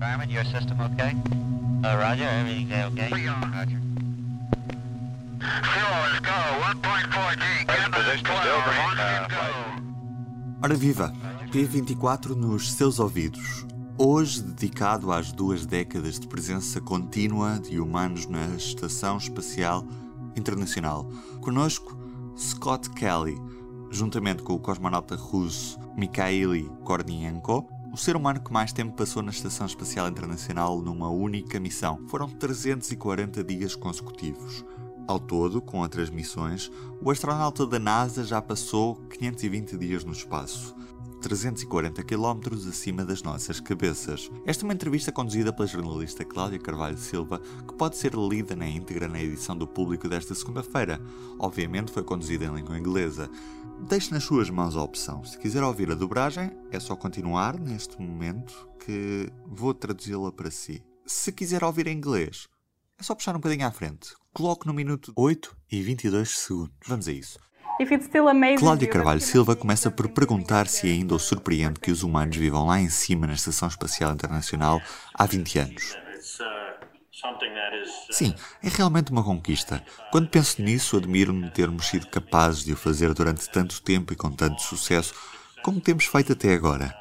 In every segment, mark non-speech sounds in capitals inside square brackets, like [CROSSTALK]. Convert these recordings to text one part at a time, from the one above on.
Fireman, your system okay? Uh, roger, everything's okay? Roger. Fuel, let's go. 1.4G. Cabin position uh, go. Ora viva! P24 nos seus ouvidos. Hoje dedicado às duas décadas de presença contínua de humanos na Estação Espacial Internacional. Conosco, Scott Kelly, juntamente com o cosmonauta russo Mikhail Kornienko, o ser humano que mais tempo passou na Estação Espacial Internacional numa única missão. Foram 340 dias consecutivos. Ao todo, com outras missões, o astronauta da NASA já passou 520 dias no espaço. 340 km acima das nossas cabeças. Esta é uma entrevista conduzida pela jornalista Cláudia Carvalho Silva, que pode ser lida na íntegra na edição do público desta segunda-feira. Obviamente foi conduzida em língua inglesa. Deixe nas suas mãos a opção. Se quiser ouvir a dobragem, é só continuar neste momento que vou traduzi-la para si. Se quiser ouvir em inglês, é só puxar um bocadinho à frente. Coloque no minuto 8 e 22 segundos. Vamos a isso. Cláudia Carvalho Silva começa por perguntar se ainda o surpreende que os humanos vivam lá em cima na Estação Espacial Internacional há 20 anos. Sim, é realmente uma conquista. Quando penso nisso, admiro-me de termos sido capazes de o fazer durante tanto tempo e com tanto sucesso como temos feito até agora.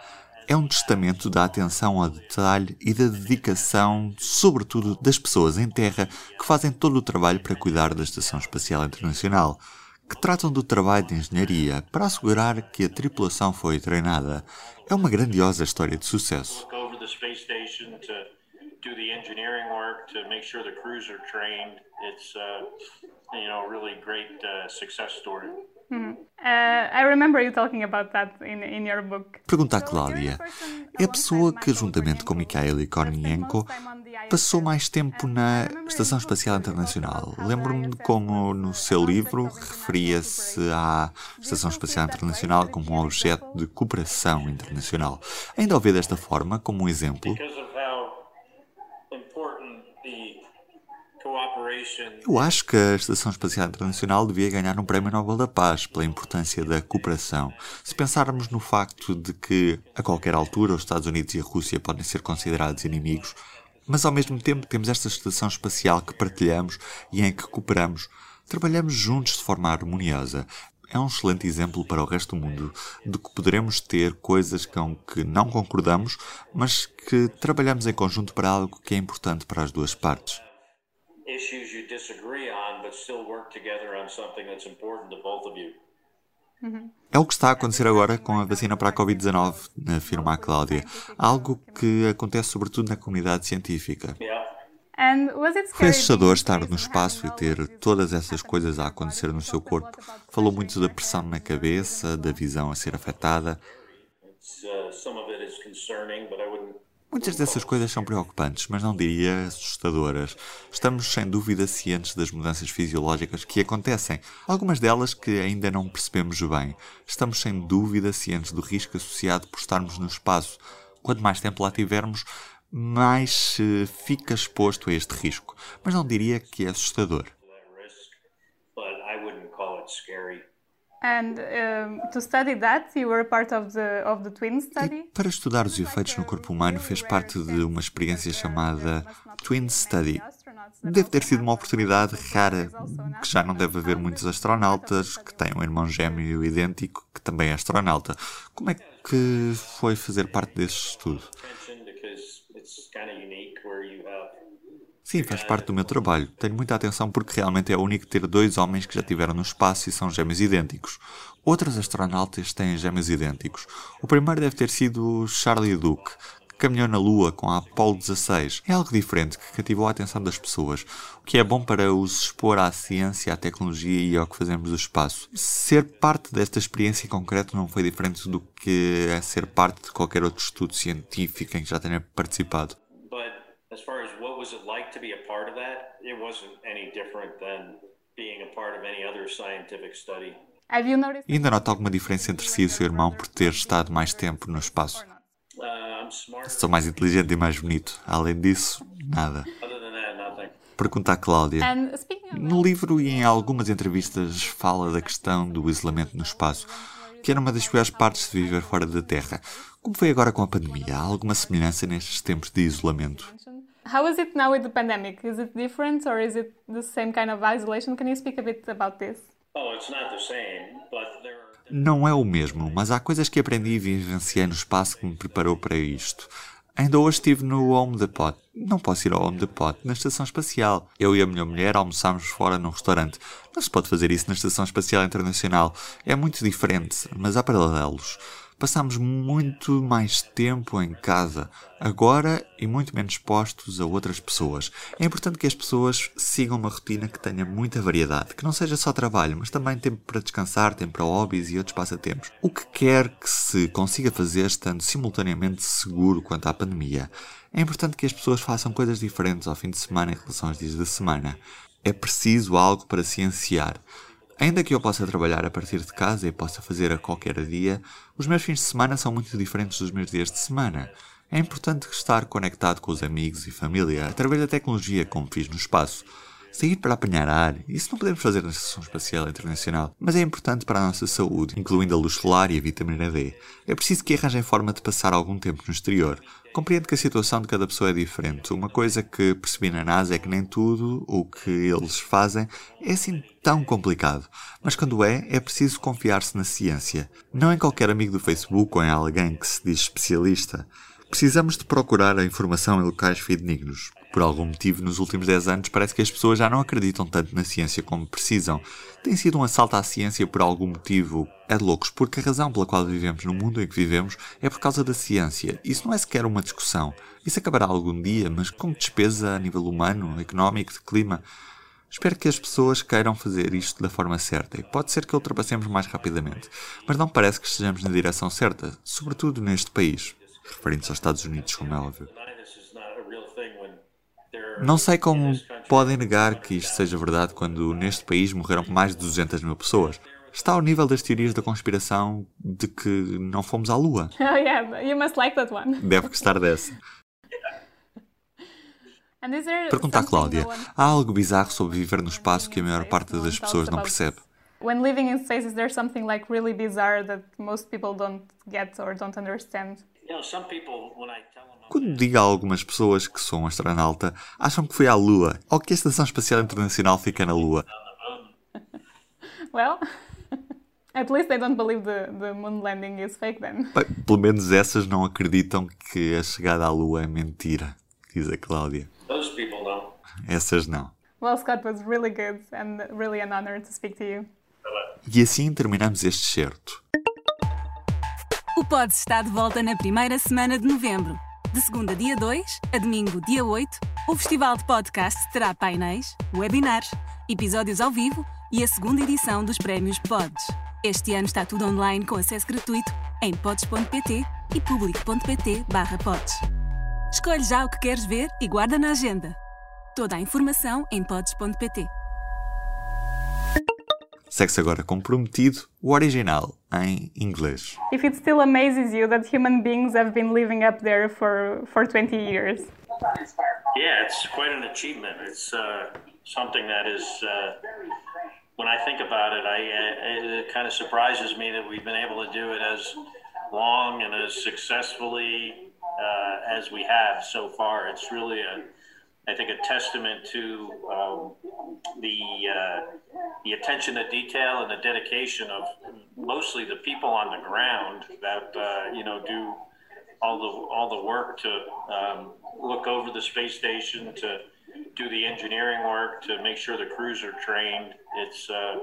É um testamento da atenção ao detalhe e da dedicação, sobretudo das pessoas em terra que fazem todo o trabalho para cuidar da Estação Espacial Internacional, que tratam do trabalho de engenharia para assegurar que a tripulação foi treinada. É uma grandiosa história de sucesso. go over the space station to do the engineering work to make sure the crews are trained. It's uh, you know a really great uh, success story. Uh, I remember you talking about that in, in your book. Pergunta a Cláudia. É a pessoa que, juntamente com Mikhail Kornienko, passou mais tempo na Estação Espacial Internacional. Lembro-me de como no seu livro referia-se à Estação Espacial Internacional como um objeto de cooperação internacional. Ainda o vê desta forma, como um exemplo? Eu acho que a Estação Espacial Internacional devia ganhar um Prémio Nobel da Paz pela importância da cooperação. Se pensarmos no facto de que, a qualquer altura, os Estados Unidos e a Rússia podem ser considerados inimigos, mas ao mesmo tempo temos esta estação espacial que partilhamos e em que cooperamos, trabalhamos juntos de forma harmoniosa. É um excelente exemplo para o resto do mundo de que poderemos ter coisas com que não concordamos, mas que trabalhamos em conjunto para algo que é importante para as duas partes. issues you disagree on, but still work together on something that's important to both of you. É o que está a acontecer agora com a vacina para a Covid-19, afirma a Cláudia. Algo que acontece sobretudo na comunidade científica. Foi assustador estar no espaço e ter todas essas coisas a acontecer no seu corpo. Falou muito da pressão na cabeça, da visão a ser afetada. Muitas dessas coisas são preocupantes, mas não diria assustadoras. Estamos sem dúvida cientes das mudanças fisiológicas que acontecem, algumas delas que ainda não percebemos bem. Estamos sem dúvida cientes do risco associado por estarmos no espaço. Quanto mais tempo lá tivermos, mais se fica exposto a este risco. Mas não diria que é assustador. but I wouldn't call it scary. And um, to study that, you were part of the of the twin E study. para estudar os efeitos no corpo humano fez parte de uma experiência chamada Twin Study. Deve ter sido uma oportunidade rara, que já não deve haver muitos astronautas que têm um irmão gêmeo idêntico que também é astronauta. Como é que foi fazer parte desse estudo? It's kind of unique Sim, faz parte do meu trabalho. Tenho muita atenção porque realmente é único ter dois homens que já estiveram no espaço e são gêmeos idênticos. Outros astronautas têm gêmeos idênticos. O primeiro deve ter sido Charlie Duke, caminhou na Lua com a Apollo 16. É algo diferente que cativou a atenção das pessoas, o que é bom para os expor à ciência, à tecnologia e ao que fazemos do espaço. Ser parte desta experiência em concreto não foi diferente do que é ser parte de qualquer outro estudo científico em que já tenha participado. But as far as to be a part of that, it wasn't any different than being a part of any other scientific study. Have you noticed? E ainda nota alguma diferença entre si e o seu irmão por ter estado mais tempo no espaço? Uh. Sou mais inteligente e mais bonito. Além disso, nada. Pergunta a Cláudia. No livro e em algumas entrevistas fala da questão do isolamento no espaço, que era uma das piores partes de viver fora da Terra. Como foi agora com a pandemia? Há alguma semelhança nestes tempos de isolamento? How is it now with the pandemic? Is it different or is it the same kind of isolation? Can you speak a bit about this? Oh, it's not the same, but there are. Não é o mesmo, mas há coisas que aprendi e vivenciei no espaço que me preparou para isto. Ainda hoje estive no Home Depot. Não posso ir ao Home Depot, na Estação Espacial. Eu e a minha mulher almoçámos fora num restaurante. Não se pode fazer isso na Estação Espacial Internacional. É muito diferente, mas há paralelos. Passámos muito mais tempo em casa, agora e muito menos expostos a outras pessoas. É importante que as pessoas sigam uma rotina que tenha muita variedade, que não seja só trabalho, mas também tempo para descansar, tempo para hobbies e outros passatempos. O que quer que se consiga fazer estando simultaneamente seguro quanto à pandemia. É importante que as pessoas façam coisas diferentes ao fim de semana em relação aos dias da semana. É preciso algo para cienciar. Ainda que eu possa trabalhar a partir de casa e possa fazer a qualquer dia, os meus fins de semana são muito diferentes dos meus dias de semana. É importante estar conectado com os amigos e família através da tecnologia, como fiz no espaço. Sair para apanhar ar, isso não podemos fazer na Estação Espacial Internacional, mas é importante para a nossa saúde, incluindo a luz solar e a vitamina D. É preciso que arranjem forma de passar algum tempo no exterior. Compreendo que a situação de cada pessoa é diferente. Uma coisa que percebi na NASA é que nem tudo o que eles fazem é assim tão complicado. Mas quando é, é preciso confiar-se na ciência. Não em qualquer amigo do Facebook ou em alguém que se diz especialista. Precisamos de procurar a informação em locais fidedignos. Por algum motivo, nos últimos 10 anos, parece que as pessoas já não acreditam tanto na ciência como precisam. Tem sido um assalto à ciência por algum motivo. É de loucos, porque a razão pela qual vivemos no mundo em que vivemos é por causa da ciência. Isso não é sequer uma discussão. Isso acabará algum dia, mas como despesa a nível humano, económico, de clima. Espero que as pessoas queiram fazer isto da forma certa e pode ser que ultrapassemos mais rapidamente, mas não parece que estejamos na direção certa, sobretudo neste país, referindo-se aos Estados Unidos, como é óbvio. None of this is not a real thing when there are. Não sei como podem negar que isto seja verdade quando neste país morreram mais de 200 mil pessoas. Está ao nível das teorias da conspiração de que não fomos à Lua. [LAUGHS] Oh yeah, you must like that one. Deve gostar dessa. [LAUGHS] Pergunta à Cláudia: há algo bizarro sobre viver no espaço que a maior parte das pessoas não percebe? When living in space, is there something like really bizarre that most people don't get or don't understand? You know, some people, when I tell them. Quando digo a algumas pessoas que sou um astronauta, acham que fui à Lua ou que a Estação Espacial Internacional fica na Lua. [LAUGHS] Well, [LAUGHS] at least they don't believe the, the moon landing is fake then. Bem, pelo menos essas não acreditam que a chegada à Lua é mentira, diz a Cláudia. Those people don't. Essas não. Well, Scott was really good and really an honor to speak to you. E assim terminamos este certo. O Pod está de volta na primeira semana de novembro. De segunda, dia 2, a domingo, dia 8, o Festival de Podcasts terá painéis, webinars, episódios ao vivo e a segunda edição dos Prémios Pods. Este ano está tudo online com acesso gratuito em pods.pt e public.pt/pods. Escolhe já o que queres ver e guarda na agenda. Toda a informação em pods.pt. Segue-se agora comprometido o original em inglês. If it still amazes you that human beings have been living up there for, for 20 years. Yeah, it's quite an achievement. It's uh, something that is, uh, when I think about it, I, uh, it kind of surprises me that we've been able to do it as long and as successfully uh, as we have so far. It's really a, I think, a testament to um, the uh, the attention to detail and the dedication of mostly the people on the ground that uh, you know do all the all the work to um, look over the space station, to do the engineering work, to make sure the crews are trained. It's uh,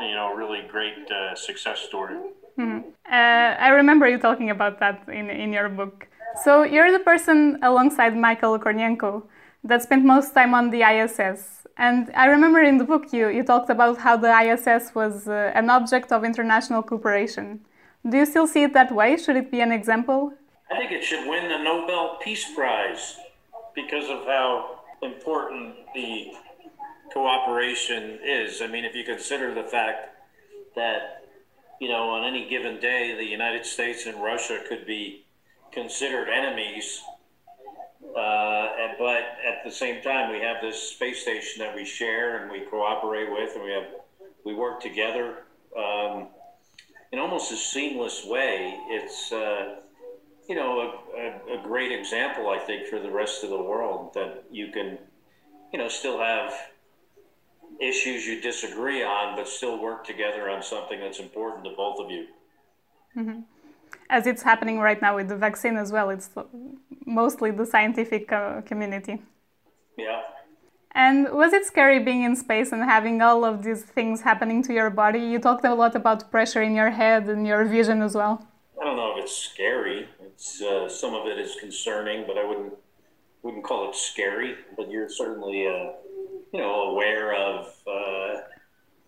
you know a really great uh, success story. Uh, I remember you talking about that in, in your book. So you're the person alongside Michael Kornienko that spent most time on the ISS. And I remember in the book you, you talked about how the ISS was uh, an object of international cooperation. Do you still see it that way? Should it be an example? I think it should win the Nobel Peace Prize because of how important the cooperation is. I mean, if you consider the fact that, you know, on any given day, the United States and Russia could be considered enemies uh, and, but at the same time, we have this space station that we share and we cooperate with, and we have we work together um, in almost a seamless way. It's uh, you know a, a, a, great example, I think, for the rest of the world that you can you know still have issues you disagree on, but still work together on something that's important to both of you. Mm-hmm as it's happening right now with the vaccine as well. It's mostly the scientific uh, community. Yeah. And was it scary being in space and having all of these things happening to your body? You talked a lot about pressure in your head and your vision as well. I don't know if it's scary. It's uh, some of it is concerning, but I wouldn't wouldn't call it scary. But you're certainly uh, you know aware of uh,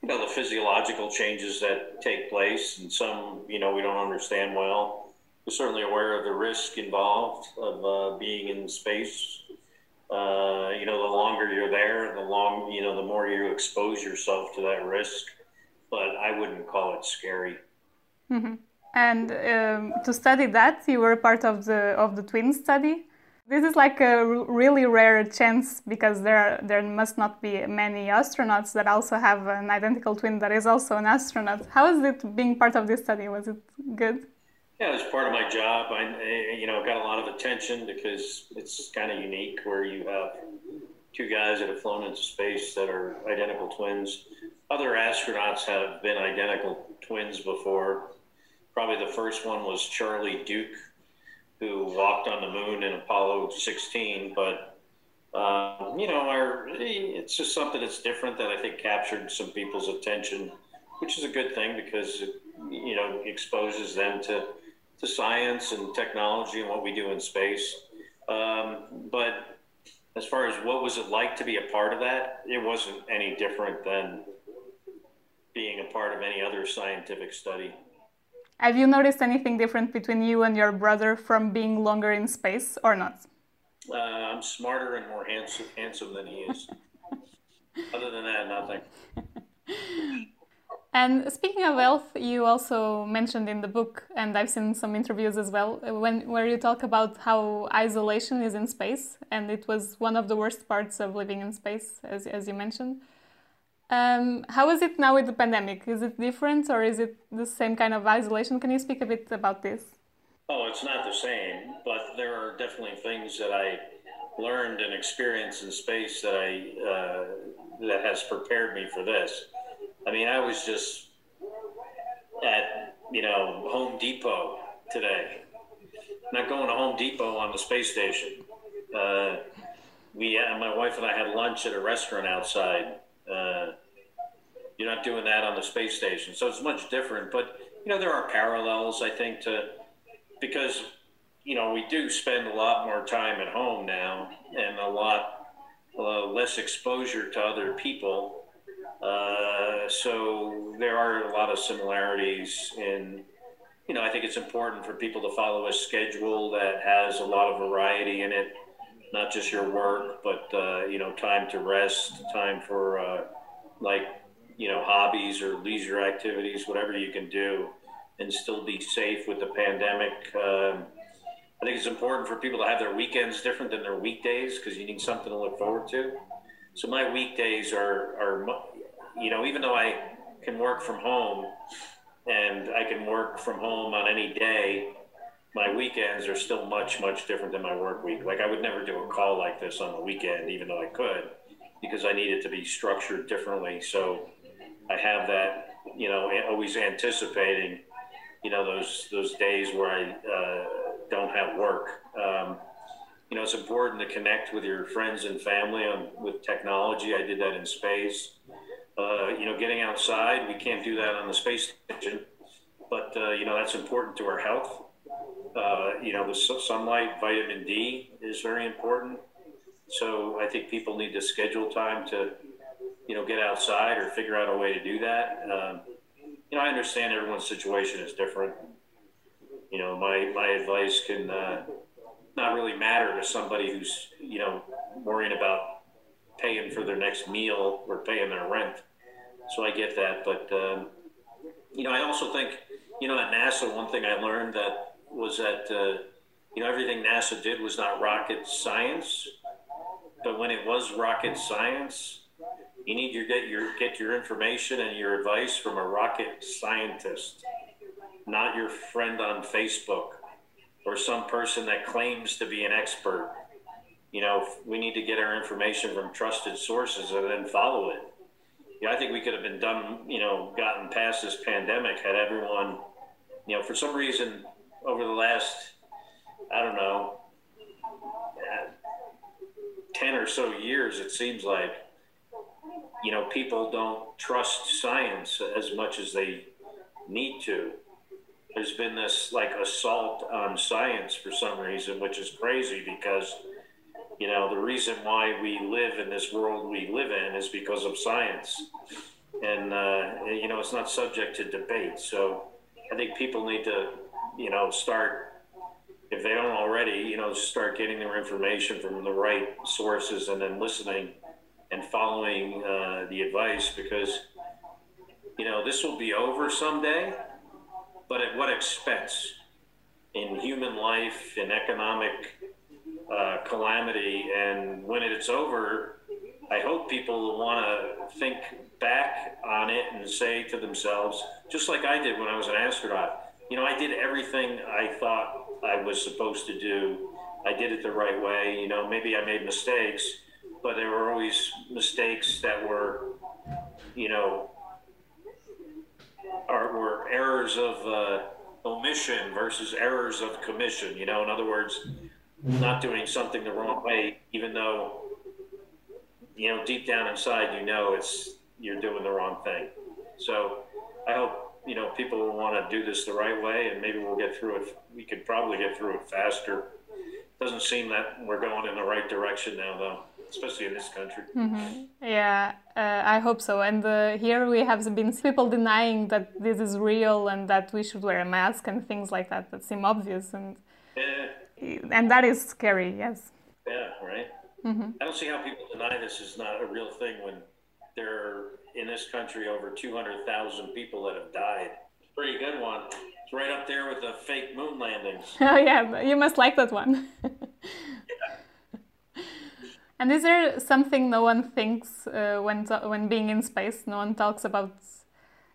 you know the physiological changes that take place, and some you know we don't understand well. Certainly aware of the risk involved of uh, being in space. Uh, you know, the longer you're there, the long you know, the more you expose yourself to that risk. But I wouldn't call it scary. Mm-hmm. And um, to study that, you were part of the of the twin study. This is like a really rare chance because there there must not be many astronauts that also have an identical twin that is also an astronaut. How is it being part of this study? Was it good? Yeah, it's part of my job. I you know got a lot of attention because it's kind of unique where you have two guys that have flown into space that are identical twins. Other astronauts have been identical twins before. Probably the first one was Charlie Duke who walked on the moon in Apollo 16. But um, you know, our, it's just something that's different that I think captured some people's attention, which is a good thing because it, you know exposes them to to science and technology and what we do in space. Um, but as far as what was it like to be a part of that, it wasn't any different than being a part of any other scientific study. Have you noticed anything different between you and your brother from being longer in space or not? Uh, I'm smarter and more handsome, handsome than he is. [LAUGHS] Other than that, nothing. [LAUGHS] And speaking of health, you also mentioned in the book, and I've seen some interviews as well, when where you talk about how isolation is in space, and it was one of the worst parts of living in space, as as you mentioned. Um, how is it now with the pandemic? Is it different or is it the same kind of isolation? Can you speak a bit about this? Oh, it's not the same, but there are definitely things that I learned and experienced in space that I uh, that has prepared me for this. I mean, I was just at you know Home Depot today. Not going to Home Depot on the space station. Uh, we, uh, my wife and I had lunch at a restaurant outside uh, you're not doing that on the space station. So it's much different. But, you know, there are parallels, I think, to because, you know, we do spend a lot more time at home now and a lot uh, less exposure to other people. Uh, so there are a lot of similarities in, you know, I think it's important for people to follow a schedule that has a lot of variety in it not just your work, but uh, you know, time to rest, time for uh, like you know, hobbies or leisure activities, whatever you can do, and still be safe with the pandemic. Um, I think it's important for people to have their weekends different than their weekdays because you need something to look forward to. So my weekdays are are you know, even though I can work from home and I can work from home on any day my weekends are still much much different than my work week. Like I would never do a call like this on the weekend, even though I could, because I need it to be structured differently. So I have that, you know, always anticipating, you know, those those days where I uh, don't have work. Um, you know, it's important to connect with your friends and family on, with technology. I did that in space. Uh, you know, getting outside, we can't do that on the space station, but uh, you know that's important to our health Uh, you know, the sunlight, vitamin D is very important. So I think people need to schedule time to, you know, get outside or figure out a way to do that. Um, you know, I understand everyone's situation is different. You know, my, my advice can uh, not really matter to somebody who's, you know, worrying about paying for their next meal or paying their rent. So I get that. But, um, you know, I also think, you know, at NASA, one thing I learned that was that, uh, you know, everything NASA did was not rocket science. But when it was rocket science, you need to get your get your information and your advice from a rocket scientist, not your friend on Facebook or some person that claims to be an expert. You know, we need to get our information from trusted sources and then follow it. Yeah, I think we could have been done, you know, gotten past this pandemic had everyone, you know, for some reason over the last, I don't know, uh, 10 or so years, it seems like, you know, people don't trust science as much as they need to. There's been this like assault on science for some reason, which is crazy because, you know, the reason why we live in this world we live in is because of science. And, uh, you know, it's not subject to debate. So I think people need to, you know, start if they don't already, you know, start getting their information from the right sources and then listening and following uh, the advice because, you know, this will be over someday, but at what expense? In human life, in economic uh, calamity, and when it's over, I hope people want to think back on it and say to themselves, just like I did when I was an astronaut, you know, I did everything I thought I was supposed to do. I did it the right way. You know, maybe I made mistakes, but there were always mistakes that were, you know, are, were errors of uh, omission versus errors of commission. You know, in other words, not doing something the wrong way, even though, you know, deep down inside, you know, it's you're doing the wrong thing. So I hope you know, people will want to do this the right way, and maybe we'll get through it. We could probably get through it faster. Doesn't seem that we're going in the right direction now, though, especially in this country. Mm-hmm. Yeah, uh, I hope so. And uh, here we have been [LAUGHS] people denying that this is real and that we should wear a mask and things like that that seem obvious, and yeah. And that is scary. Yes. Yeah. Right. Mm-hmm. I don't see how people deny this is not a real thing when there are in this country over 200,000 people that have died. Pretty good one. It's right up there with the fake moon landings. [LAUGHS] Oh yeah, you must like that one. [LAUGHS] And is there something no one thinks uh, when when being in space? No one talks about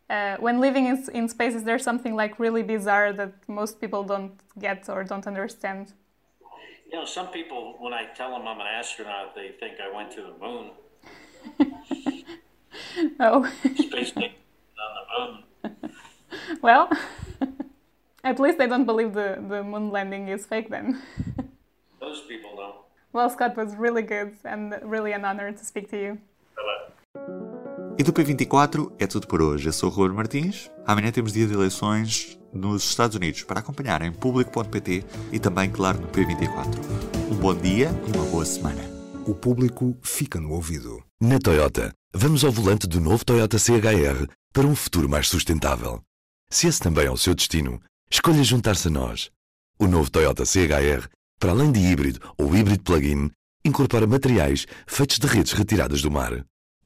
uh, when living in, in space. Is there something like really bizarre that most people don't get or don't understand? You know, some people, when I tell them I'm an astronaut, they think I went to the moon. [LAUGHS] oh. Space on the moon. [LAUGHS] well, [LAUGHS] at least they don't believe the, the moon landing is fake then. Those people don't. Well, Scott was really good and really an honor to speak to you. E do P24 é tudo por hoje. Eu sou o Ruben Martins. Amanhã temos dia de eleições nos Estados Unidos para acompanhar em público.pt e também, claro, no P24. Um bom dia e uma boa semana. O público fica no ouvido. Na Toyota, vamos ao volante do novo Toyota CHR para um futuro mais sustentável. Se esse também é o seu destino, escolha juntar-se a nós. O novo Toyota CHR, para além de híbrido ou híbrido plug-in, incorpora materiais feitos de redes retiradas do mar.